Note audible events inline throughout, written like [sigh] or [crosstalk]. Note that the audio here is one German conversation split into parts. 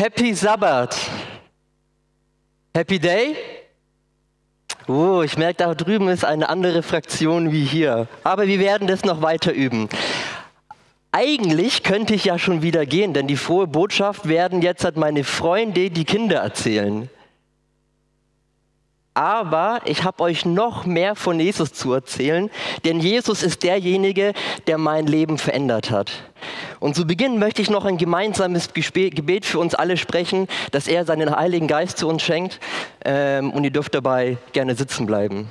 Happy Sabbath. Happy Day? Oh, ich merke, da drüben ist eine andere Fraktion wie hier. Aber wir werden das noch weiter üben. Eigentlich könnte ich ja schon wieder gehen, denn die frohe Botschaft werden jetzt hat meine Freunde, die Kinder erzählen. Aber ich habe euch noch mehr von Jesus zu erzählen, denn Jesus ist derjenige, der mein Leben verändert hat. Und zu Beginn möchte ich noch ein gemeinsames Gebet für uns alle sprechen, dass er seinen Heiligen Geist zu uns schenkt. Ähm, und ihr dürft dabei gerne sitzen bleiben.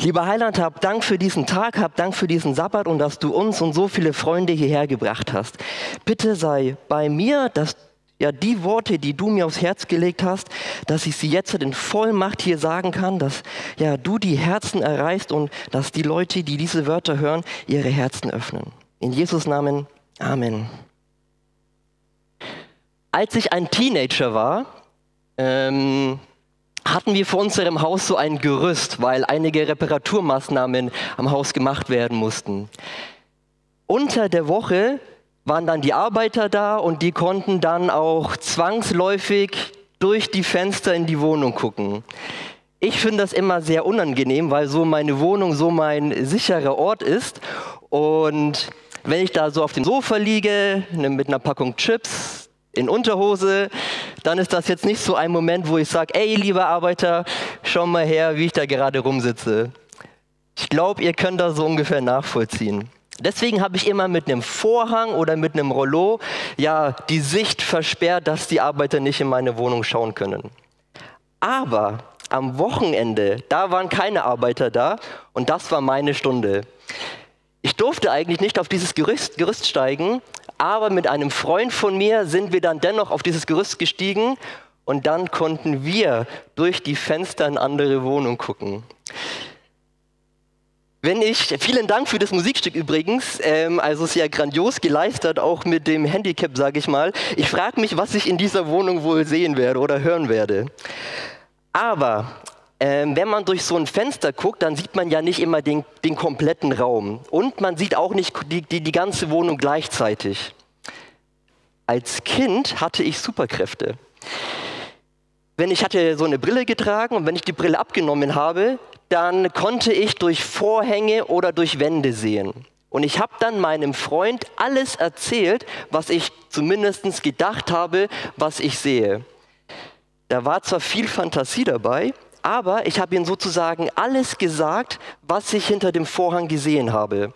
Lieber Heiland, hab Dank für diesen Tag, hab Dank für diesen Sabbat und dass du uns und so viele Freunde hierher gebracht hast. Bitte sei bei mir, dass ja, die Worte, die du mir aufs Herz gelegt hast, dass ich sie jetzt in Vollmacht hier sagen kann, dass ja, du die Herzen erreichst und dass die Leute, die diese Wörter hören, ihre Herzen öffnen. In Jesus Namen, Amen. Als ich ein Teenager war, ähm, hatten wir vor unserem Haus so ein Gerüst, weil einige Reparaturmaßnahmen am Haus gemacht werden mussten. Unter der Woche waren dann die Arbeiter da und die konnten dann auch zwangsläufig durch die Fenster in die Wohnung gucken. Ich finde das immer sehr unangenehm, weil so meine Wohnung so mein sicherer Ort ist. Und wenn ich da so auf dem Sofa liege ne, mit einer Packung Chips in Unterhose, dann ist das jetzt nicht so ein Moment, wo ich sage, ey, lieber Arbeiter, schau mal her, wie ich da gerade rumsitze. Ich glaube, ihr könnt das so ungefähr nachvollziehen. Deswegen habe ich immer mit einem Vorhang oder mit einem Rollo ja die Sicht versperrt, dass die Arbeiter nicht in meine Wohnung schauen können. Aber am Wochenende, da waren keine Arbeiter da und das war meine Stunde. Ich durfte eigentlich nicht auf dieses Gerüst, Gerüst steigen, aber mit einem Freund von mir sind wir dann dennoch auf dieses Gerüst gestiegen und dann konnten wir durch die Fenster in andere Wohnungen gucken. Wenn ich, vielen Dank für das Musikstück übrigens, ähm, also sehr grandios geleistet, auch mit dem Handicap, sage ich mal. Ich frage mich, was ich in dieser Wohnung wohl sehen werde oder hören werde. Aber ähm, wenn man durch so ein Fenster guckt, dann sieht man ja nicht immer den, den kompletten Raum. Und man sieht auch nicht die, die, die ganze Wohnung gleichzeitig. Als Kind hatte ich Superkräfte wenn ich hatte so eine Brille getragen und wenn ich die Brille abgenommen habe, dann konnte ich durch Vorhänge oder durch Wände sehen. Und ich habe dann meinem Freund alles erzählt, was ich zumindest gedacht habe, was ich sehe. Da war zwar viel Fantasie dabei, aber ich habe ihm sozusagen alles gesagt, was ich hinter dem Vorhang gesehen habe.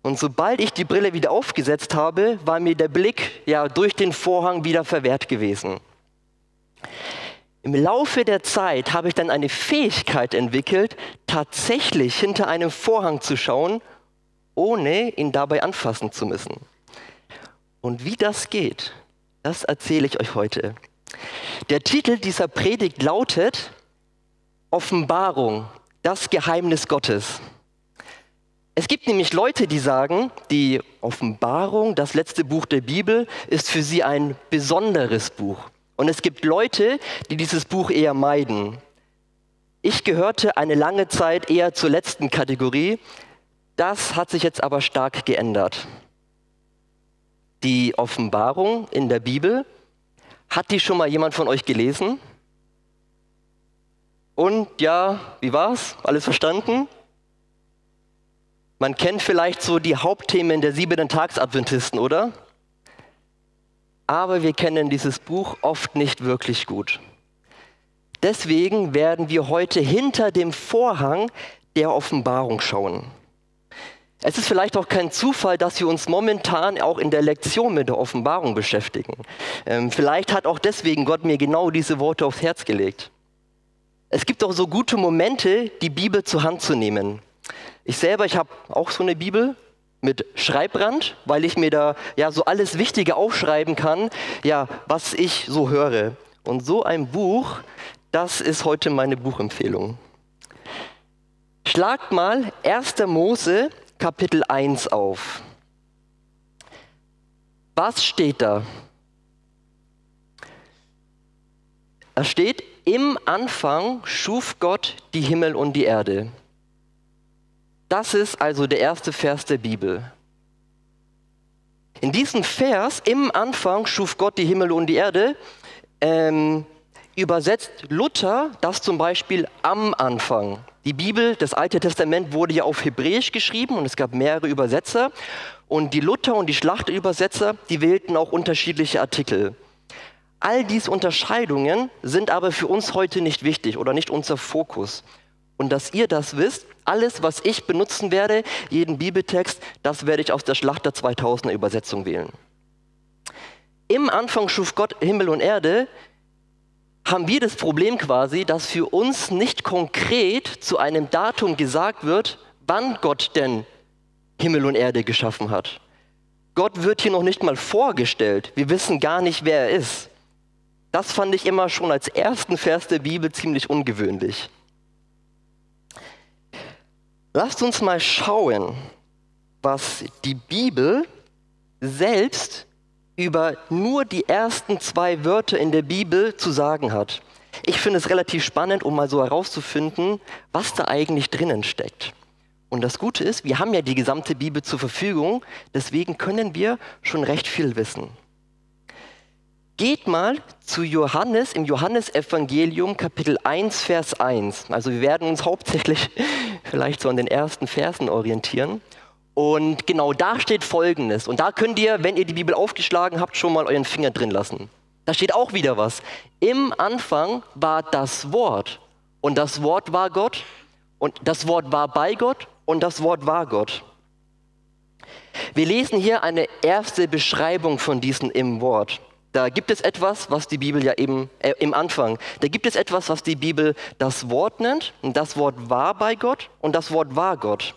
Und sobald ich die Brille wieder aufgesetzt habe, war mir der Blick ja durch den Vorhang wieder verwehrt gewesen. Im Laufe der Zeit habe ich dann eine Fähigkeit entwickelt, tatsächlich hinter einem Vorhang zu schauen, ohne ihn dabei anfassen zu müssen. Und wie das geht, das erzähle ich euch heute. Der Titel dieser Predigt lautet Offenbarung, das Geheimnis Gottes. Es gibt nämlich Leute, die sagen, die Offenbarung, das letzte Buch der Bibel, ist für sie ein besonderes Buch. Und es gibt Leute, die dieses Buch eher meiden. Ich gehörte eine lange Zeit eher zur letzten Kategorie. Das hat sich jetzt aber stark geändert. Die Offenbarung in der Bibel, hat die schon mal jemand von euch gelesen? Und ja, wie war's? Alles verstanden? Man kennt vielleicht so die Hauptthemen der siebenten Tagsadventisten, oder? Aber wir kennen dieses Buch oft nicht wirklich gut. Deswegen werden wir heute hinter dem Vorhang der Offenbarung schauen. Es ist vielleicht auch kein Zufall, dass wir uns momentan auch in der Lektion mit der Offenbarung beschäftigen. Ähm, vielleicht hat auch deswegen Gott mir genau diese Worte aufs Herz gelegt. Es gibt auch so gute Momente, die Bibel zur Hand zu nehmen. Ich selber, ich habe auch so eine Bibel mit Schreibrand, weil ich mir da ja so alles Wichtige aufschreiben kann, ja, was ich so höre. Und so ein Buch, das ist heute meine Buchempfehlung. Schlagt mal 1. Mose Kapitel 1 auf. Was steht da? Da steht, im Anfang schuf Gott die Himmel und die Erde. Das ist also der erste Vers der Bibel. In diesem Vers, im Anfang schuf Gott die Himmel und die Erde, ähm, übersetzt Luther das zum Beispiel am Anfang. Die Bibel, das Alte Testament wurde ja auf Hebräisch geschrieben und es gab mehrere Übersetzer. Und die Luther und die Schlachterübersetzer, die wählten auch unterschiedliche Artikel. All diese Unterscheidungen sind aber für uns heute nicht wichtig oder nicht unser Fokus. Und dass ihr das wisst, alles, was ich benutzen werde, jeden Bibeltext, das werde ich aus der Schlachter 2000er Übersetzung wählen. Im Anfang schuf Gott Himmel und Erde, haben wir das Problem quasi, dass für uns nicht konkret zu einem Datum gesagt wird, wann Gott denn Himmel und Erde geschaffen hat. Gott wird hier noch nicht mal vorgestellt. Wir wissen gar nicht, wer er ist. Das fand ich immer schon als ersten Vers der Bibel ziemlich ungewöhnlich. Lasst uns mal schauen, was die Bibel selbst über nur die ersten zwei Wörter in der Bibel zu sagen hat. Ich finde es relativ spannend, um mal so herauszufinden, was da eigentlich drinnen steckt. Und das Gute ist, wir haben ja die gesamte Bibel zur Verfügung, deswegen können wir schon recht viel wissen. Geht mal zu Johannes im Johannesevangelium Kapitel 1, Vers 1. Also wir werden uns hauptsächlich [laughs] vielleicht so an den ersten Versen orientieren. Und genau da steht Folgendes. Und da könnt ihr, wenn ihr die Bibel aufgeschlagen habt, schon mal euren Finger drin lassen. Da steht auch wieder was. Im Anfang war das Wort. Und das Wort war Gott. Und das Wort war bei Gott. Und das Wort war Gott. Wir lesen hier eine erste Beschreibung von diesem im Wort. Da gibt es etwas, was die Bibel ja eben äh, im Anfang, da gibt es etwas, was die Bibel das Wort nennt. Und das Wort war bei Gott und das Wort war Gott.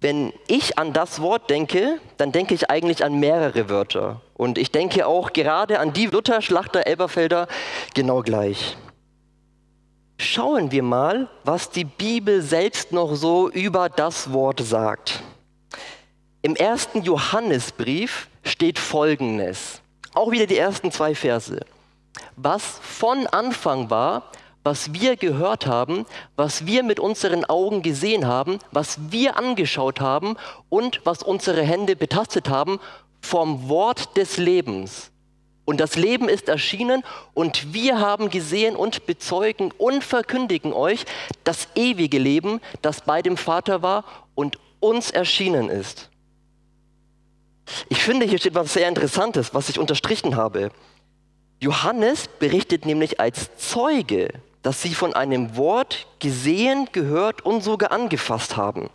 Wenn ich an das Wort denke, dann denke ich eigentlich an mehrere Wörter. Und ich denke auch gerade an die Luther, Schlachter, Elberfelder genau gleich. Schauen wir mal, was die Bibel selbst noch so über das Wort sagt. Im ersten Johannesbrief steht Folgendes. Auch wieder die ersten zwei Verse. Was von Anfang war, was wir gehört haben, was wir mit unseren Augen gesehen haben, was wir angeschaut haben und was unsere Hände betastet haben vom Wort des Lebens. Und das Leben ist erschienen und wir haben gesehen und bezeugen und verkündigen euch das ewige Leben, das bei dem Vater war und uns erschienen ist. Ich finde, hier steht was sehr Interessantes, was ich unterstrichen habe. Johannes berichtet nämlich als Zeuge dass sie von einem Wort gesehen, gehört und sogar angefasst haben.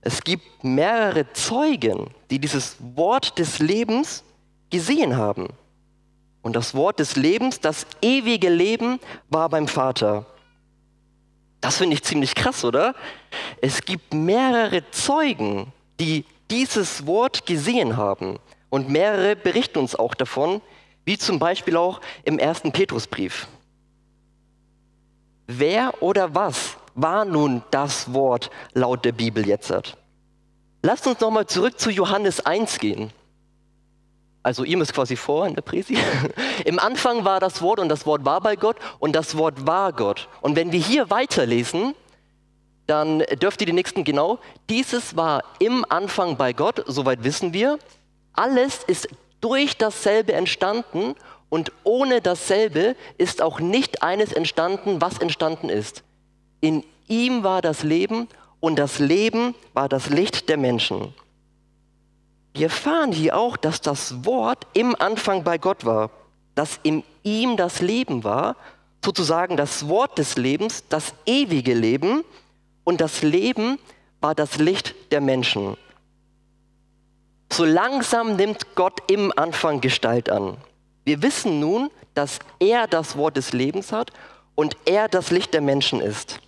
Es gibt mehrere Zeugen, die dieses Wort des Lebens gesehen haben. Und das Wort des Lebens, das ewige Leben, war beim Vater. Das finde ich ziemlich krass, oder? Es gibt mehrere Zeugen, die dieses Wort gesehen haben. Und mehrere berichten uns auch davon, wie zum Beispiel auch im ersten Petrusbrief. Wer oder was war nun das Wort laut der Bibel jetzt? Lasst uns nochmal zurück zu Johannes 1 gehen. Also ihm ist quasi vor in der Präsi. [laughs] Im Anfang war das Wort und das Wort war bei Gott und das Wort war Gott. Und wenn wir hier weiterlesen, dann dürft ihr die nächsten genau. Dieses war im Anfang bei Gott, soweit wissen wir. Alles ist durch dasselbe entstanden und ohne dasselbe ist auch nicht eines entstanden, was entstanden ist. In ihm war das Leben und das Leben war das Licht der Menschen. Wir erfahren hier auch, dass das Wort im Anfang bei Gott war, dass in ihm das Leben war, sozusagen das Wort des Lebens, das ewige Leben und das Leben war das Licht der Menschen. So langsam nimmt Gott im Anfang Gestalt an. Wir wissen nun, dass er das Wort des Lebens hat und er das Licht der Menschen ist.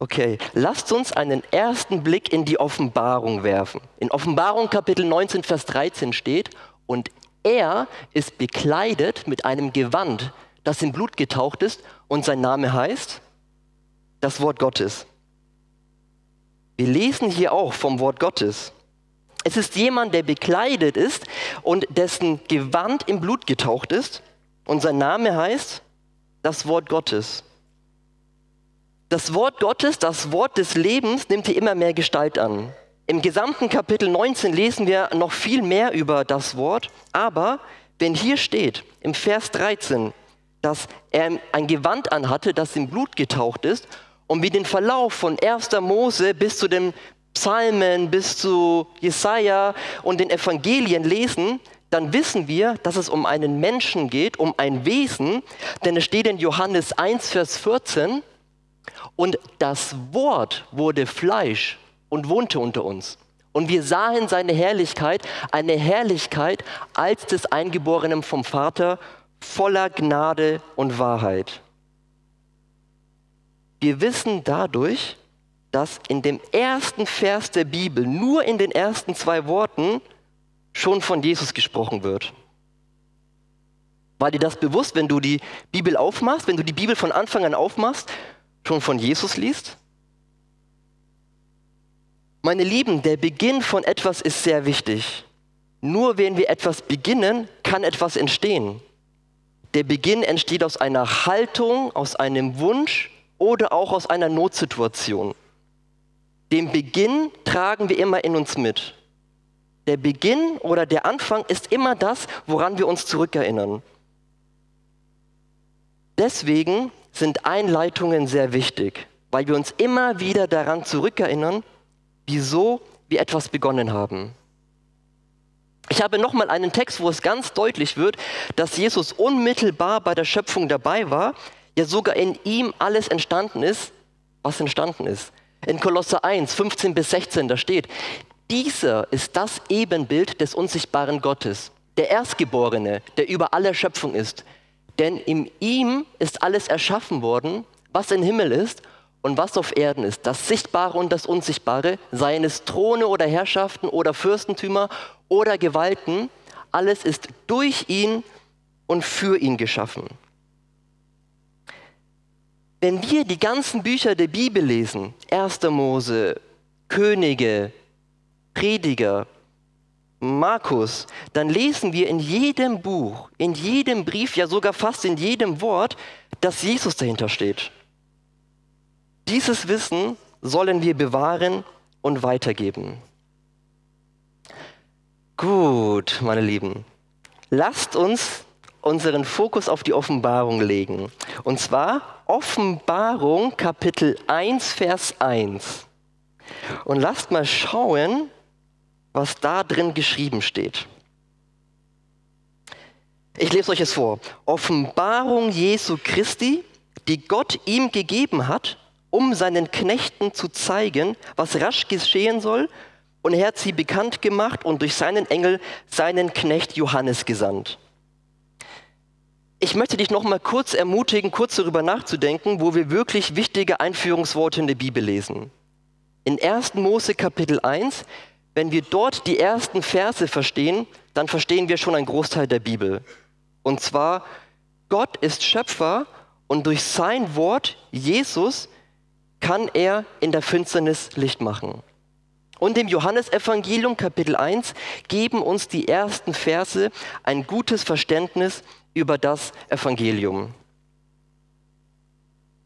Okay, lasst uns einen ersten Blick in die Offenbarung werfen. In Offenbarung Kapitel 19, Vers 13 steht, und er ist bekleidet mit einem Gewand, das in Blut getaucht ist, und sein Name heißt das Wort Gottes. Wir lesen hier auch vom Wort Gottes. Es ist jemand, der bekleidet ist und dessen Gewand im Blut getaucht ist. Und sein Name heißt das Wort Gottes. Das Wort Gottes, das Wort des Lebens nimmt hier immer mehr Gestalt an. Im gesamten Kapitel 19 lesen wir noch viel mehr über das Wort, aber wenn hier steht, im Vers 13, dass er ein Gewand anhatte, das in Blut getaucht ist, und wir den Verlauf von 1. Mose bis zu den Psalmen, bis zu Jesaja und den Evangelien lesen, dann wissen wir, dass es um einen Menschen geht, um ein Wesen, denn es steht in Johannes 1, Vers 14, und das Wort wurde Fleisch und wohnte unter uns. Und wir sahen seine Herrlichkeit, eine Herrlichkeit als des Eingeborenen vom Vater, voller Gnade und Wahrheit. Wir wissen dadurch, dass in dem ersten Vers der Bibel, nur in den ersten zwei Worten, schon von Jesus gesprochen wird. War dir das bewusst, wenn du die Bibel aufmachst, wenn du die Bibel von Anfang an aufmachst, schon von Jesus liest? Meine Lieben, der Beginn von etwas ist sehr wichtig. Nur wenn wir etwas beginnen, kann etwas entstehen. Der Beginn entsteht aus einer Haltung, aus einem Wunsch oder auch aus einer Notsituation. Den Beginn tragen wir immer in uns mit. Der Beginn oder der Anfang ist immer das, woran wir uns zurückerinnern. Deswegen sind Einleitungen sehr wichtig, weil wir uns immer wieder daran zurückerinnern, wieso wir etwas begonnen haben. Ich habe nochmal einen Text, wo es ganz deutlich wird, dass Jesus unmittelbar bei der Schöpfung dabei war, ja sogar in ihm alles entstanden ist, was entstanden ist. In Kolosse 1, 15 bis 16, da steht, dieser ist das Ebenbild des unsichtbaren Gottes, der Erstgeborene, der über alle Schöpfung ist. Denn in ihm ist alles erschaffen worden, was im Himmel ist und was auf Erden ist, das Sichtbare und das Unsichtbare, seien es Throne oder Herrschaften oder Fürstentümer oder Gewalten, alles ist durch ihn und für ihn geschaffen. Wenn wir die ganzen Bücher der Bibel lesen, 1. Mose, Könige, Prediger, Markus, dann lesen wir in jedem Buch, in jedem Brief, ja sogar fast in jedem Wort, dass Jesus dahinter steht. Dieses Wissen sollen wir bewahren und weitergeben. Gut, meine Lieben, lasst uns unseren Fokus auf die Offenbarung legen. Und zwar Offenbarung Kapitel 1, Vers 1. Und lasst mal schauen, was da drin geschrieben steht. Ich lese euch es vor. Offenbarung Jesu Christi, die Gott ihm gegeben hat, um seinen Knechten zu zeigen, was rasch geschehen soll, und er hat sie bekannt gemacht und durch seinen Engel seinen Knecht Johannes gesandt. Ich möchte dich noch mal kurz ermutigen, kurz darüber nachzudenken, wo wir wirklich wichtige Einführungsworte in der Bibel lesen. In 1. Mose Kapitel 1, wenn wir dort die ersten Verse verstehen, dann verstehen wir schon einen Großteil der Bibel. Und zwar, Gott ist Schöpfer und durch sein Wort, Jesus, kann er in der Finsternis Licht machen. Und im Johannesevangelium Kapitel 1 geben uns die ersten Verse ein gutes Verständnis über das Evangelium.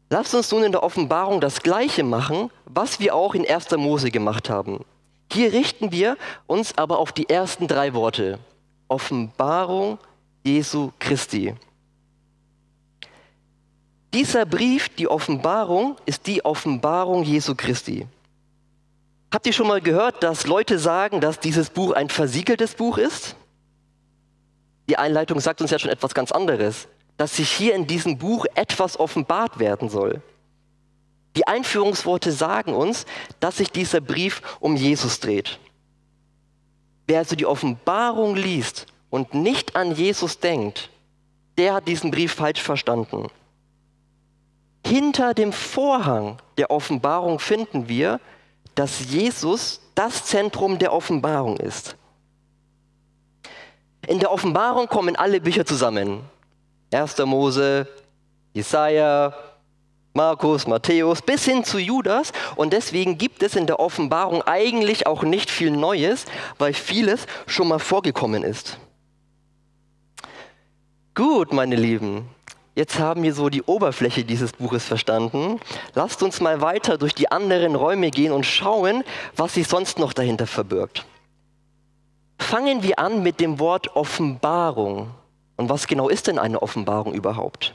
Lasst uns nun in der Offenbarung das Gleiche machen, was wir auch in 1. Mose gemacht haben. Hier richten wir uns aber auf die ersten drei Worte. Offenbarung Jesu Christi. Dieser Brief, die Offenbarung, ist die Offenbarung Jesu Christi. Habt ihr schon mal gehört, dass Leute sagen, dass dieses Buch ein versiegeltes Buch ist? Die Einleitung sagt uns ja schon etwas ganz anderes, dass sich hier in diesem Buch etwas offenbart werden soll. Die Einführungsworte sagen uns, dass sich dieser Brief um Jesus dreht. Wer also die Offenbarung liest und nicht an Jesus denkt, der hat diesen Brief falsch verstanden. Hinter dem Vorhang der Offenbarung finden wir, dass Jesus das Zentrum der Offenbarung ist. In der Offenbarung kommen alle Bücher zusammen. 1. Mose, Jesaja, Markus, Matthäus bis hin zu Judas. Und deswegen gibt es in der Offenbarung eigentlich auch nicht viel Neues, weil vieles schon mal vorgekommen ist. Gut, meine Lieben. jetzt haben wir so die Oberfläche dieses Buches verstanden. Lasst uns mal weiter durch die anderen Räume gehen und schauen, was sich sonst noch dahinter verbirgt. Fangen wir an mit dem Wort Offenbarung. Und was genau ist denn eine Offenbarung überhaupt?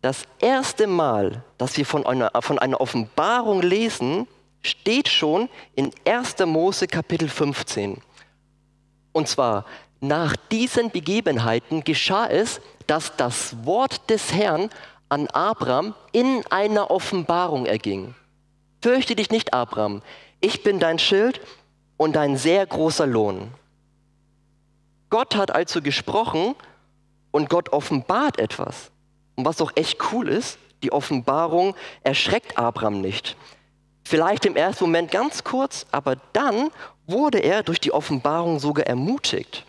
Das erste Mal, dass wir von einer, von einer Offenbarung lesen, steht schon in 1. Mose Kapitel 15. Und zwar, nach diesen Begebenheiten geschah es, dass das Wort des Herrn an Abraham in einer Offenbarung erging. Fürchte dich nicht, Abraham, ich bin dein Schild und dein sehr großer Lohn. Gott hat also gesprochen und Gott offenbart etwas. Und was auch echt cool ist, die Offenbarung erschreckt Abraham nicht. Vielleicht im ersten Moment ganz kurz, aber dann wurde er durch die Offenbarung sogar ermutigt.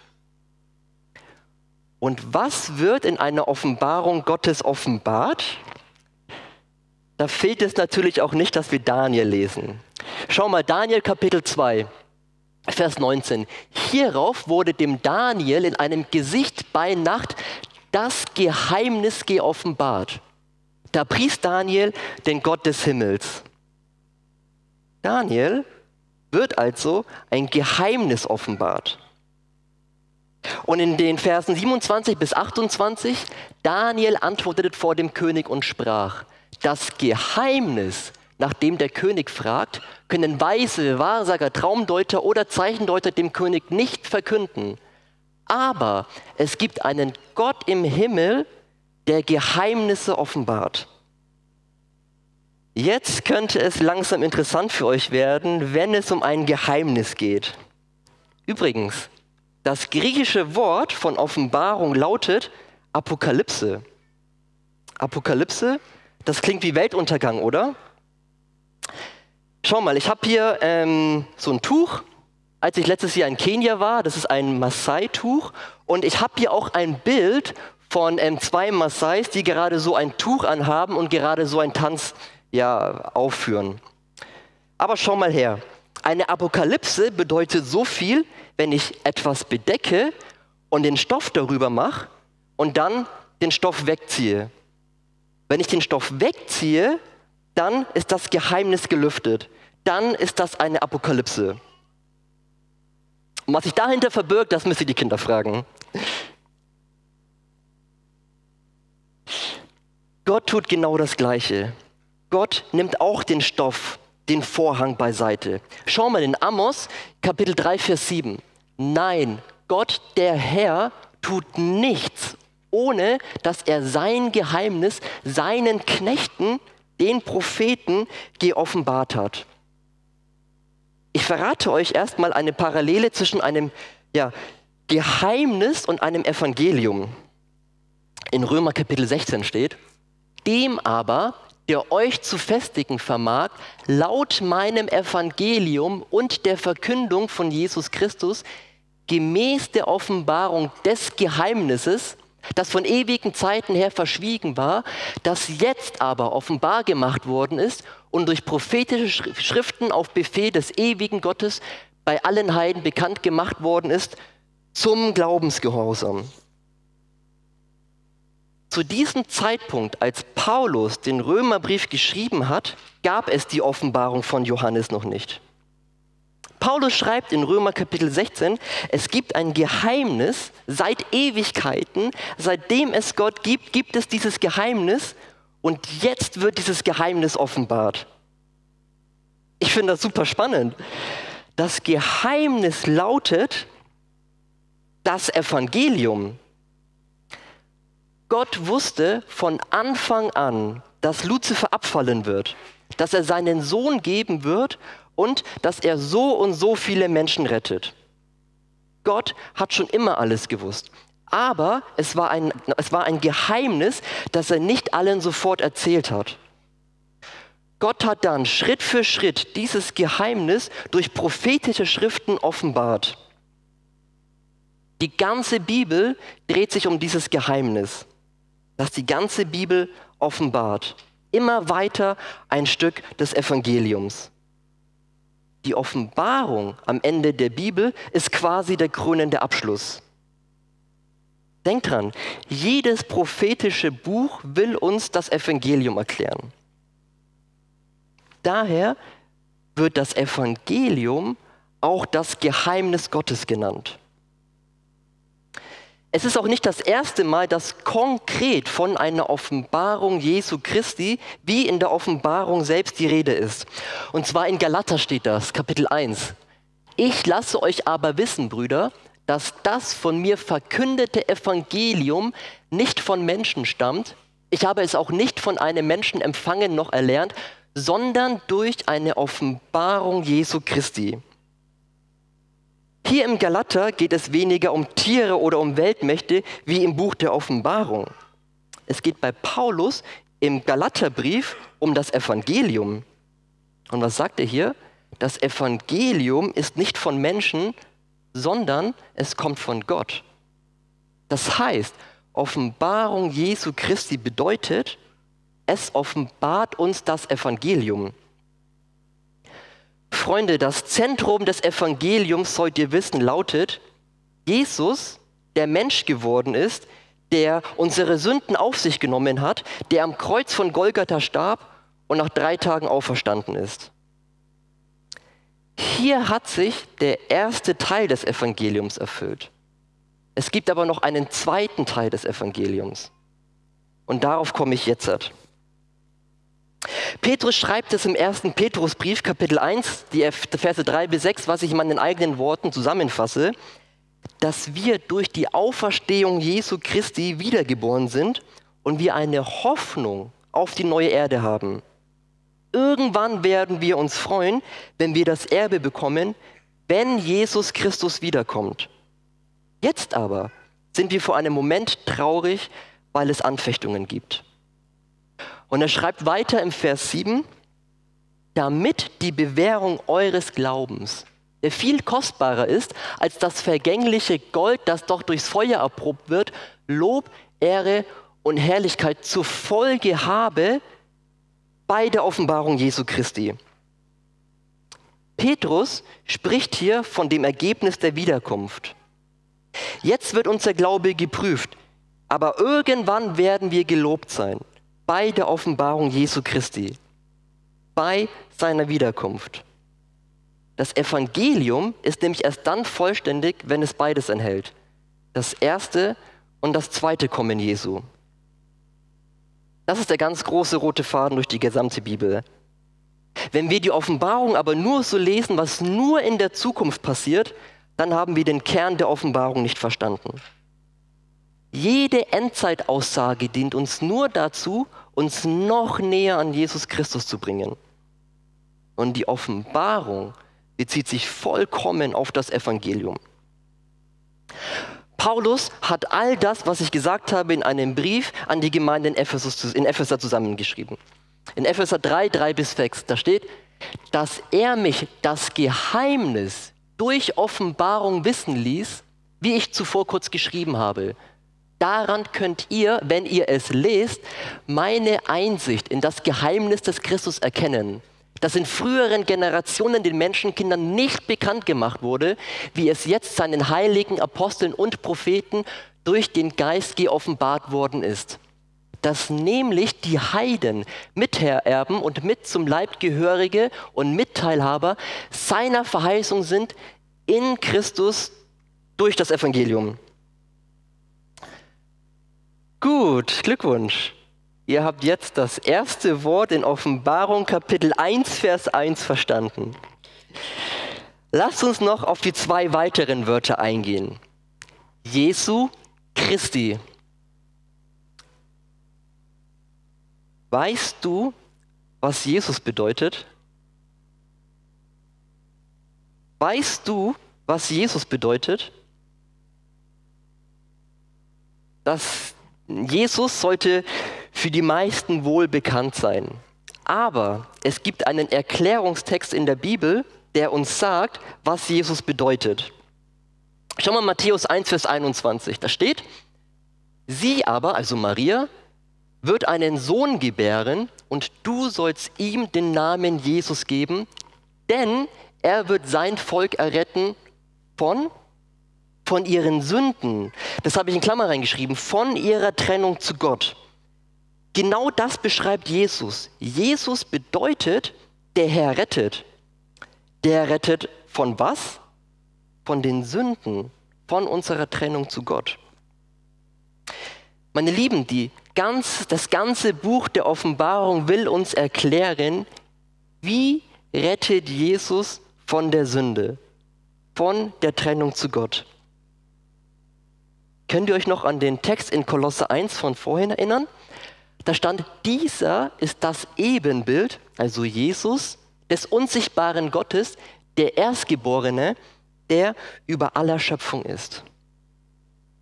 Und was wird in einer Offenbarung Gottes offenbart? Da fehlt es natürlich auch nicht, dass wir Daniel lesen. Schau mal, Daniel Kapitel 2, Vers 19. Hierauf wurde dem Daniel in einem Gesicht bei Nacht das Geheimnis geoffenbart. Da pries Daniel den Gott des Himmels. Daniel wird also ein Geheimnis offenbart. Und in den Versen 27 bis 28, Daniel antwortete vor dem König und sprach, das Geheimnis, nach dem der König fragt, können Weise, Wahrsager, Traumdeuter oder Zeichendeuter dem König nicht verkünden. Aber es gibt einen Gott im Himmel, der Geheimnisse offenbart. Jetzt könnte es langsam interessant für euch werden, wenn es um ein Geheimnis geht. Übrigens, das griechische Wort von Offenbarung lautet Apokalypse. Apokalypse, das klingt wie Weltuntergang, oder? Schau mal, ich habe hier ähm, so ein Tuch als ich letztes Jahr in Kenia war. Das ist ein Maasai-Tuch. Und ich habe hier auch ein Bild von ähm, zwei Maasais, die gerade so ein Tuch anhaben und gerade so einen Tanz ja, aufführen. Aber schau mal her. Eine Apokalypse bedeutet so viel, wenn ich etwas bedecke und den Stoff darüber mache und dann den Stoff wegziehe. Wenn ich den Stoff wegziehe, dann ist das Geheimnis gelüftet. Dann ist das eine Apokalypse. Und was sich dahinter verbirgt, das müsst ihr die Kinder fragen. Gott tut genau das Gleiche. Gott nimmt auch den Stoff, den Vorhang beiseite. Schau mal in Amos, Kapitel 3, Vers 7. Nein, Gott, der Herr, tut nichts, ohne dass er sein Geheimnis seinen Knechten, den Propheten, geoffenbart hat. Ich verrate euch erstmal eine Parallele zwischen einem ja, Geheimnis und einem Evangelium. In Römer Kapitel 16 steht, dem aber, der euch zu festigen vermag, laut meinem Evangelium und der Verkündung von Jesus Christus, gemäß der Offenbarung des Geheimnisses, das von ewigen Zeiten her verschwiegen war, das jetzt aber offenbar gemacht worden ist und durch prophetische Schriften auf Befehl des ewigen Gottes bei allen Heiden bekannt gemacht worden ist, zum Glaubensgehorsam. Zu diesem Zeitpunkt, als Paulus den Römerbrief geschrieben hat, gab es die Offenbarung von Johannes noch nicht. Paulus schreibt in Römer Kapitel 16, es gibt ein Geheimnis seit Ewigkeiten, seitdem es Gott gibt, gibt es dieses Geheimnis und jetzt wird dieses Geheimnis offenbart. Ich finde das super spannend. Das Geheimnis lautet das Evangelium. Gott wusste von Anfang an, dass Luzifer abfallen wird, dass er seinen Sohn geben wird und dass er so und so viele Menschen rettet. Gott hat schon immer alles gewusst. Aber es war, ein, es war ein Geheimnis, das er nicht allen sofort erzählt hat. Gott hat dann Schritt für Schritt dieses Geheimnis durch prophetische Schriften offenbart. Die ganze Bibel dreht sich um dieses Geheimnis, das die ganze Bibel offenbart. Immer weiter ein Stück des Evangeliums. Die Offenbarung am Ende der Bibel ist quasi der krönende Abschluss. Denkt dran, jedes prophetische Buch will uns das Evangelium erklären. Daher wird das Evangelium auch das Geheimnis Gottes genannt. Es ist auch nicht das erste Mal, dass konkret von einer Offenbarung Jesu Christi wie in der Offenbarung selbst die Rede ist. Und zwar in Galater steht das, Kapitel 1. Ich lasse euch aber wissen, Brüder, dass das von mir verkündete Evangelium nicht von Menschen stammt. Ich habe es auch nicht von einem Menschen empfangen noch erlernt, sondern durch eine Offenbarung Jesu Christi. Hier im Galater geht es weniger um Tiere oder um Weltmächte wie im Buch der Offenbarung. Es geht bei Paulus im Galaterbrief um das Evangelium. Und was sagt er hier? Das Evangelium ist nicht von Menschen, sondern es kommt von Gott. Das heißt, Offenbarung Jesu Christi bedeutet, es offenbart uns das Evangelium. Freunde, das Zentrum des Evangeliums, sollt ihr wissen, lautet, Jesus, der Mensch geworden ist, der unsere Sünden auf sich genommen hat, der am Kreuz von Golgatha starb und nach drei Tagen auferstanden ist. Hier hat sich der erste Teil des Evangeliums erfüllt. Es gibt aber noch einen zweiten Teil des Evangeliums. Und darauf komme ich jetzt. Petrus schreibt es im ersten Petrusbrief, Kapitel 1, die Verse 3 bis 6, was ich in meinen eigenen Worten zusammenfasse, dass wir durch die Auferstehung Jesu Christi wiedergeboren sind und wir eine Hoffnung auf die neue Erde haben. Irgendwann werden wir uns freuen, wenn wir das Erbe bekommen, wenn Jesus Christus wiederkommt. Jetzt aber sind wir vor einem Moment traurig, weil es Anfechtungen gibt. Und er schreibt weiter im Vers 7, damit die Bewährung eures Glaubens, der viel kostbarer ist als das vergängliche Gold, das doch durchs Feuer erprobt wird, Lob, Ehre und Herrlichkeit zur Folge habe bei der Offenbarung Jesu Christi. Petrus spricht hier von dem Ergebnis der Wiederkunft. Jetzt wird unser Glaube geprüft, aber irgendwann werden wir gelobt sein bei der Offenbarung Jesu Christi, bei seiner Wiederkunft. Das Evangelium ist nämlich erst dann vollständig, wenn es beides enthält. Das erste und das zweite Kommen Jesu. Das ist der ganz große rote Faden durch die gesamte Bibel. Wenn wir die Offenbarung aber nur so lesen, was nur in der Zukunft passiert, dann haben wir den Kern der Offenbarung nicht verstanden. Jede Endzeitaussage dient uns nur dazu, uns noch näher an Jesus Christus zu bringen. Und die Offenbarung bezieht sich vollkommen auf das Evangelium. Paulus hat all das, was ich gesagt habe, in einem Brief an die Gemeinde in, Ephesus, in Epheser zusammengeschrieben. In Epheser 3, 3 bis 6, da steht, dass er mich das Geheimnis durch Offenbarung wissen ließ, wie ich zuvor kurz geschrieben habe, Daran könnt ihr, wenn ihr es lest, meine Einsicht in das Geheimnis des Christus erkennen, das in früheren Generationen den Menschenkindern nicht bekannt gemacht wurde, wie es jetzt seinen heiligen Aposteln und Propheten durch den Geist geoffenbart worden ist. Dass nämlich die Heiden Mitererben und mit zum Leib gehörige und Mitteilhaber seiner Verheißung sind in Christus durch das Evangelium. Gut, Glückwunsch. Ihr habt jetzt das erste Wort in Offenbarung Kapitel 1, Vers 1 verstanden. Lasst uns noch auf die zwei weiteren Wörter eingehen. Jesu Christi. Weißt du, was Jesus bedeutet? Weißt du, was Jesus bedeutet? Das Jesus sollte für die meisten wohl bekannt sein. Aber es gibt einen Erklärungstext in der Bibel, der uns sagt, was Jesus bedeutet. Schau mal Matthäus 1, Vers 21. Da steht, sie aber, also Maria, wird einen Sohn gebären und du sollst ihm den Namen Jesus geben, denn er wird sein Volk erretten von von ihren Sünden. Das habe ich in Klammer reingeschrieben, von ihrer Trennung zu Gott. Genau das beschreibt Jesus. Jesus bedeutet, der Herr rettet. Der rettet von was? Von den Sünden, von unserer Trennung zu Gott. Meine Lieben, die ganz, das ganze Buch der Offenbarung will uns erklären, wie rettet Jesus von der Sünde, von der Trennung zu Gott. Könnt ihr euch noch an den Text in Kolosse 1 von vorhin erinnern? Da stand, dieser ist das Ebenbild, also Jesus, des unsichtbaren Gottes, der Erstgeborene, der über aller Schöpfung ist.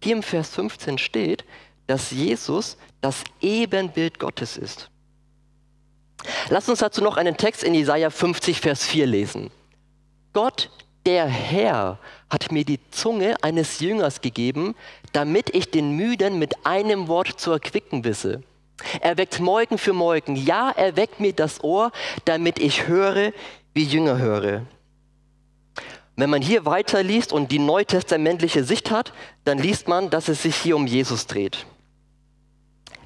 Hier im Vers 15 steht, dass Jesus das Ebenbild Gottes ist. Lass uns dazu noch einen Text in Jesaja 50, Vers 4 lesen. Gott, der Herr, hat mir die Zunge eines Jüngers gegeben, damit ich den Müden mit einem Wort zu erquicken wisse. Er weckt Morgen für Morgen. Ja, er weckt mir das Ohr, damit ich höre, wie Jünger höre. Wenn man hier weiterliest und die neutestamentliche Sicht hat, dann liest man, dass es sich hier um Jesus dreht.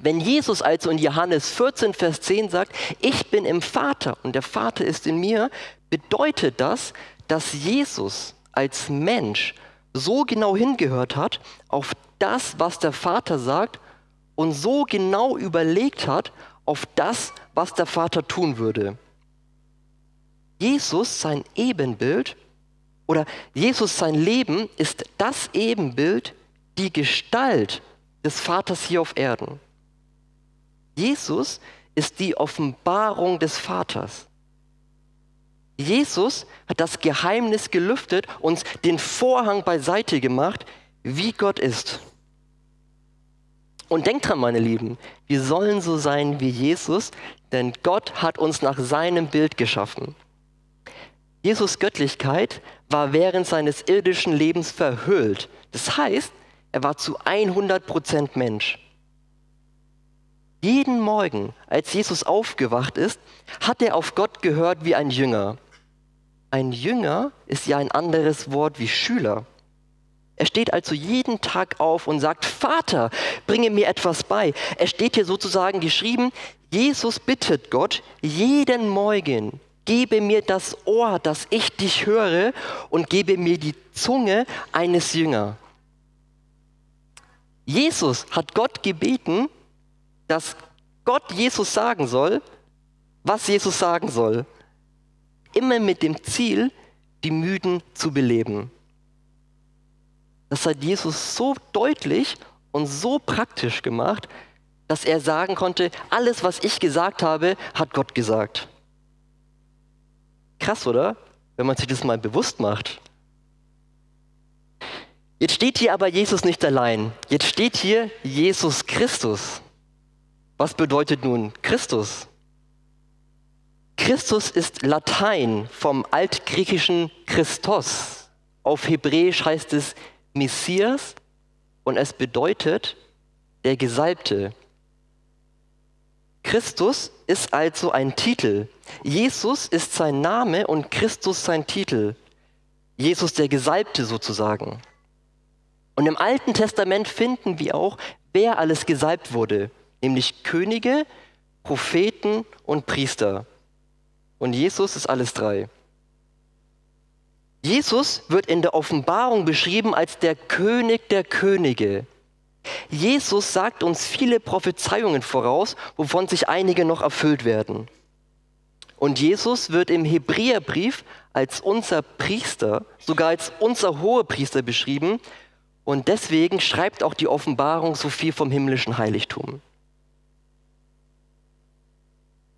Wenn Jesus also in Johannes 14, Vers 10 sagt, ich bin im Vater und der Vater ist in mir, bedeutet das, dass Jesus als Mensch so genau hingehört hat auf das, was der Vater sagt und so genau überlegt hat auf das, was der Vater tun würde. Jesus, sein Ebenbild, oder Jesus, sein Leben ist das Ebenbild, die Gestalt des Vaters hier auf Erden. Jesus ist die Offenbarung des Vaters. Jesus hat das Geheimnis gelüftet, uns den Vorhang beiseite gemacht, wie Gott ist. Und denkt dran, meine Lieben, wir sollen so sein wie Jesus, denn Gott hat uns nach seinem Bild geschaffen. Jesus Göttlichkeit war während seines irdischen Lebens verhüllt. Das heißt, er war zu 100% Mensch. Jeden Morgen, als Jesus aufgewacht ist, hat er auf Gott gehört wie ein Jünger. Ein Jünger ist ja ein anderes Wort wie Schüler. Er steht also jeden Tag auf und sagt, Vater, bringe mir etwas bei. Er steht hier sozusagen geschrieben, Jesus bittet Gott jeden Morgen, gebe mir das Ohr, dass ich dich höre und gebe mir die Zunge eines Jünger. Jesus hat Gott gebeten, dass Gott Jesus sagen soll, was Jesus sagen soll. Immer mit dem Ziel, die Müden zu beleben. Das hat Jesus so deutlich und so praktisch gemacht, dass er sagen konnte, alles, was ich gesagt habe, hat Gott gesagt. Krass, oder? Wenn man sich das mal bewusst macht. Jetzt steht hier aber Jesus nicht allein. Jetzt steht hier Jesus Christus. Was bedeutet nun Christus? Christus ist Latein vom altgriechischen Christos. Auf Hebräisch heißt es Messias und es bedeutet der Gesalbte. Christus ist also ein Titel. Jesus ist sein Name und Christus sein Titel. Jesus der Gesalbte sozusagen. Und im Alten Testament finden wir auch, wer alles gesalbt wurde nämlich Könige, Propheten und Priester. Und Jesus ist alles drei. Jesus wird in der Offenbarung beschrieben als der König der Könige. Jesus sagt uns viele Prophezeiungen voraus, wovon sich einige noch erfüllt werden. Und Jesus wird im Hebräerbrief als unser Priester, sogar als unser Hohepriester beschrieben. Und deswegen schreibt auch die Offenbarung so viel vom himmlischen Heiligtum.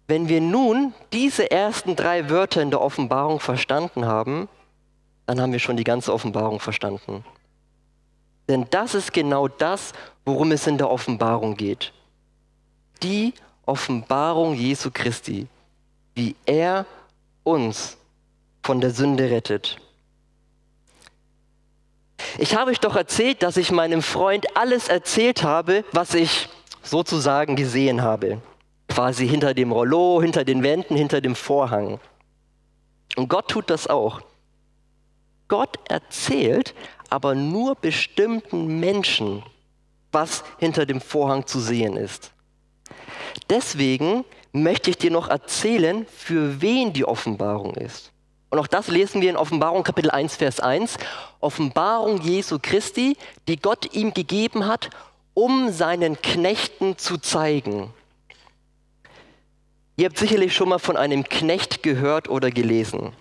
Wenn wir nun diese ersten drei Wörter in der Offenbarung verstanden haben, dann haben wir schon die ganze Offenbarung verstanden. Denn das ist genau das, worum es in der Offenbarung geht. Die Offenbarung Jesu Christi, wie er uns von der Sünde rettet. Ich habe euch doch erzählt, dass ich meinem Freund alles erzählt habe, was ich sozusagen gesehen habe quasi hinter dem Rollo, hinter den Wänden, hinter dem Vorhang. Und Gott tut das auch. Gott erzählt aber nur bestimmten Menschen, was hinter dem Vorhang zu sehen ist. Deswegen möchte ich dir noch erzählen, für wen die Offenbarung ist. Und auch das lesen wir in Offenbarung Kapitel 1, Vers 1. Offenbarung Jesu Christi, die Gott ihm gegeben hat, um seinen Knechten zu zeigen. Ihr habt sicherlich schon mal von einem Knecht gehört oder gelesen.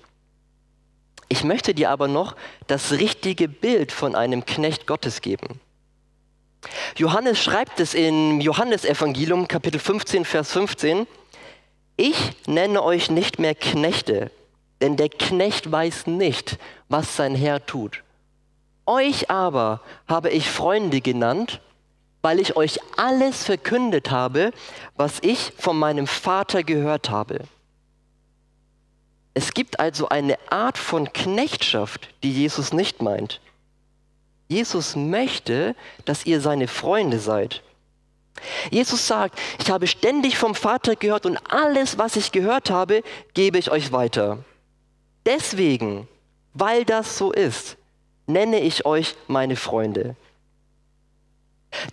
Ich möchte dir aber noch das richtige Bild von einem Knecht Gottes geben. Johannes schreibt es im Johannesevangelium Kapitel 15, Vers 15. Ich nenne euch nicht mehr Knechte, denn der Knecht weiß nicht, was sein Herr tut. Euch aber habe ich Freunde genannt, weil ich euch alles verkündet habe, was ich von meinem Vater gehört habe. Es gibt also eine Art von Knechtschaft, die Jesus nicht meint. Jesus möchte, dass ihr seine Freunde seid. Jesus sagt, ich habe ständig vom Vater gehört und alles, was ich gehört habe, gebe ich euch weiter. Deswegen, weil das so ist, nenne ich euch meine Freunde.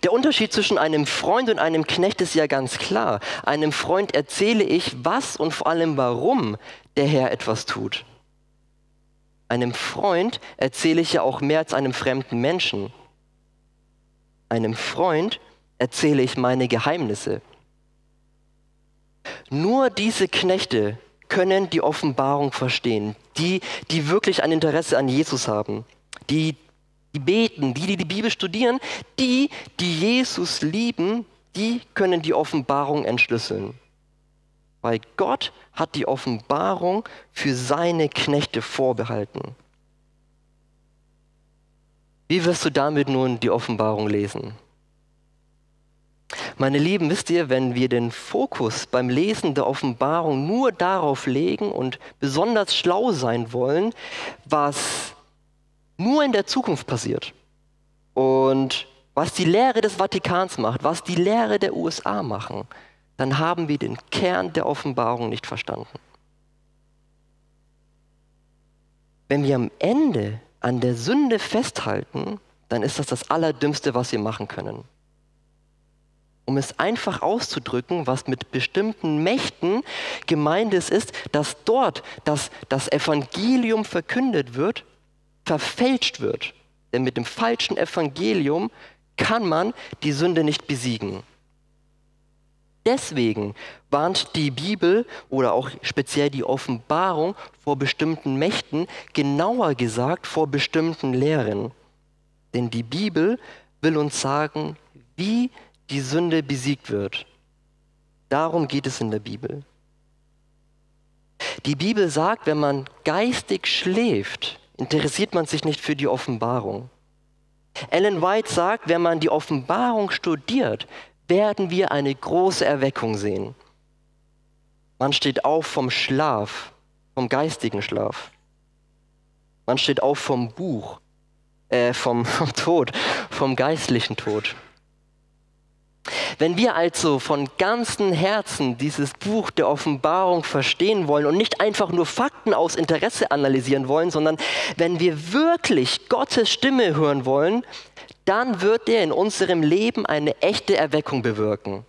Der Unterschied zwischen einem Freund und einem Knecht ist ja ganz klar. Einem Freund erzähle ich, was und vor allem warum der Herr etwas tut. Einem Freund erzähle ich ja auch mehr als einem fremden Menschen. Einem Freund erzähle ich meine Geheimnisse. Nur diese Knechte können die Offenbarung verstehen, die, die wirklich ein Interesse an Jesus haben, die, die beten, die, die die Bibel studieren, die, die Jesus lieben, die können die Offenbarung entschlüsseln. Weil Gott hat die Offenbarung für seine Knechte vorbehalten. Wie wirst du damit nun die Offenbarung lesen? Meine Lieben, wisst ihr, wenn wir den Fokus beim Lesen der Offenbarung nur darauf legen und besonders schlau sein wollen, was nur in der Zukunft passiert und was die Lehre des Vatikans macht, was die Lehre der USA machen, dann haben wir den Kern der Offenbarung nicht verstanden. Wenn wir am Ende an der Sünde festhalten, dann ist das das Allerdümmste, was wir machen können um es einfach auszudrücken, was mit bestimmten Mächten gemeint ist, ist, dass dort dass das Evangelium verkündet wird, verfälscht wird. Denn mit dem falschen Evangelium kann man die Sünde nicht besiegen. Deswegen warnt die Bibel oder auch speziell die Offenbarung vor bestimmten Mächten, genauer gesagt vor bestimmten Lehren. Denn die Bibel will uns sagen, wie die Sünde besiegt wird. Darum geht es in der Bibel. Die Bibel sagt, wenn man geistig schläft, interessiert man sich nicht für die Offenbarung. Ellen White sagt, wenn man die Offenbarung studiert, werden wir eine große Erweckung sehen. Man steht auf vom Schlaf, vom geistigen Schlaf. Man steht auf vom Buch, äh, vom, [laughs] vom Tod, vom geistlichen Tod. Wenn wir also von ganzem Herzen dieses Buch der Offenbarung verstehen wollen und nicht einfach nur Fakten aus Interesse analysieren wollen, sondern wenn wir wirklich Gottes Stimme hören wollen, dann wird er in unserem Leben eine echte Erweckung bewirken.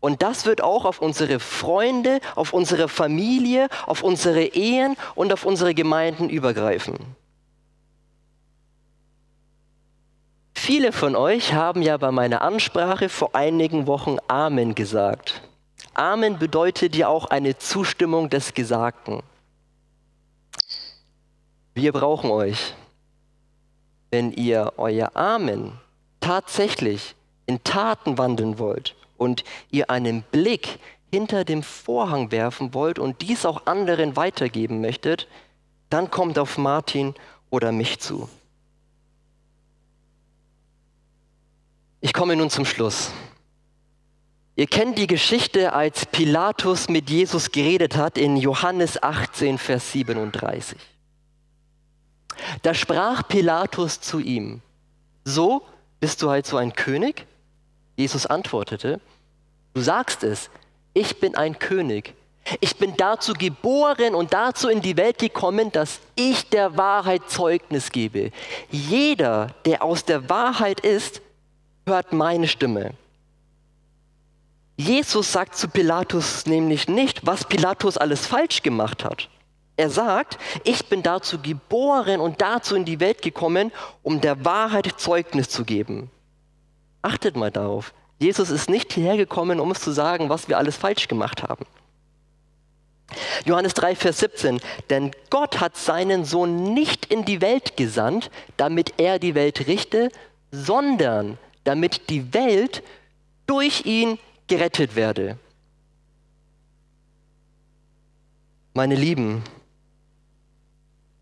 Und das wird auch auf unsere Freunde, auf unsere Familie, auf unsere Ehen und auf unsere Gemeinden übergreifen. Viele von euch haben ja bei meiner Ansprache vor einigen Wochen Amen gesagt. Amen bedeutet ja auch eine Zustimmung des Gesagten. Wir brauchen euch. Wenn ihr euer Amen tatsächlich in Taten wandeln wollt und ihr einen Blick hinter dem Vorhang werfen wollt und dies auch anderen weitergeben möchtet, dann kommt auf Martin oder mich zu. Ich komme nun zum Schluss. Ihr kennt die Geschichte, als Pilatus mit Jesus geredet hat in Johannes 18, Vers 37. Da sprach Pilatus zu ihm, so bist du halt so ein König? Jesus antwortete, du sagst es, ich bin ein König. Ich bin dazu geboren und dazu in die Welt gekommen, dass ich der Wahrheit Zeugnis gebe. Jeder, der aus der Wahrheit ist, hört meine Stimme. Jesus sagt zu Pilatus nämlich nicht, was Pilatus alles falsch gemacht hat. Er sagt, ich bin dazu geboren und dazu in die Welt gekommen, um der Wahrheit Zeugnis zu geben. Achtet mal darauf. Jesus ist nicht hierher gekommen, um uns zu sagen, was wir alles falsch gemacht haben. Johannes 3, Vers 17. Denn Gott hat seinen Sohn nicht in die Welt gesandt, damit er die Welt richte, sondern damit die Welt durch ihn gerettet werde. Meine Lieben,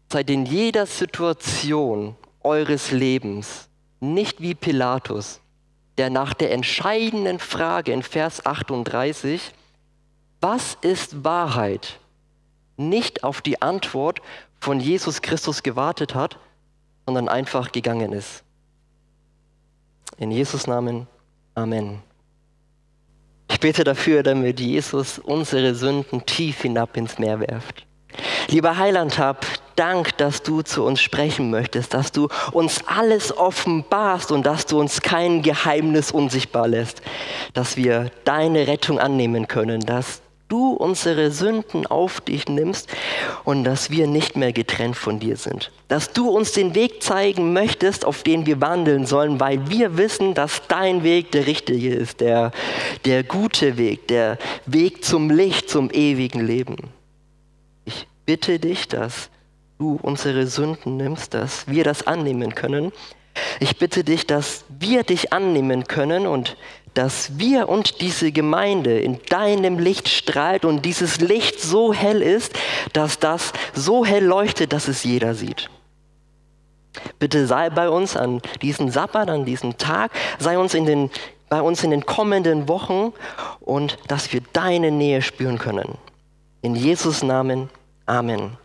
Seid in jeder Situation eures Lebens nicht wie Pilatus, der nach der entscheidenden Frage in Vers 38, was ist Wahrheit, nicht auf die Antwort von Jesus Christus gewartet hat, sondern einfach gegangen ist. In Jesus Namen, Amen. Ich bete dafür, damit Jesus unsere Sünden tief hinab ins Meer werft. Lieber Heiland, hab Dank, dass du zu uns sprechen möchtest, dass du uns alles offenbarst und dass du uns kein Geheimnis unsichtbar lässt, dass wir deine Rettung annehmen können, dass du unsere Sünden auf dich nimmst und dass wir nicht mehr getrennt von dir sind. Dass du uns den Weg zeigen möchtest, auf den wir wandeln sollen, weil wir wissen, dass dein Weg der richtige ist, der, der gute Weg, der Weg zum Licht, zum ewigen Leben. Ich bitte dich, dass du unsere Sünden nimmst, dass wir das annehmen können. Ich bitte dich, dass wir dich annehmen können und dass wir und diese Gemeinde in deinem Licht strahlt und dieses Licht so hell ist, dass das so hell leuchtet, dass es jeder sieht. Bitte sei bei uns an diesem Sabbat, an diesem Tag, sei uns in den, bei uns in den kommenden Wochen und dass wir deine Nähe spüren können. In Jesus Namen, Amen.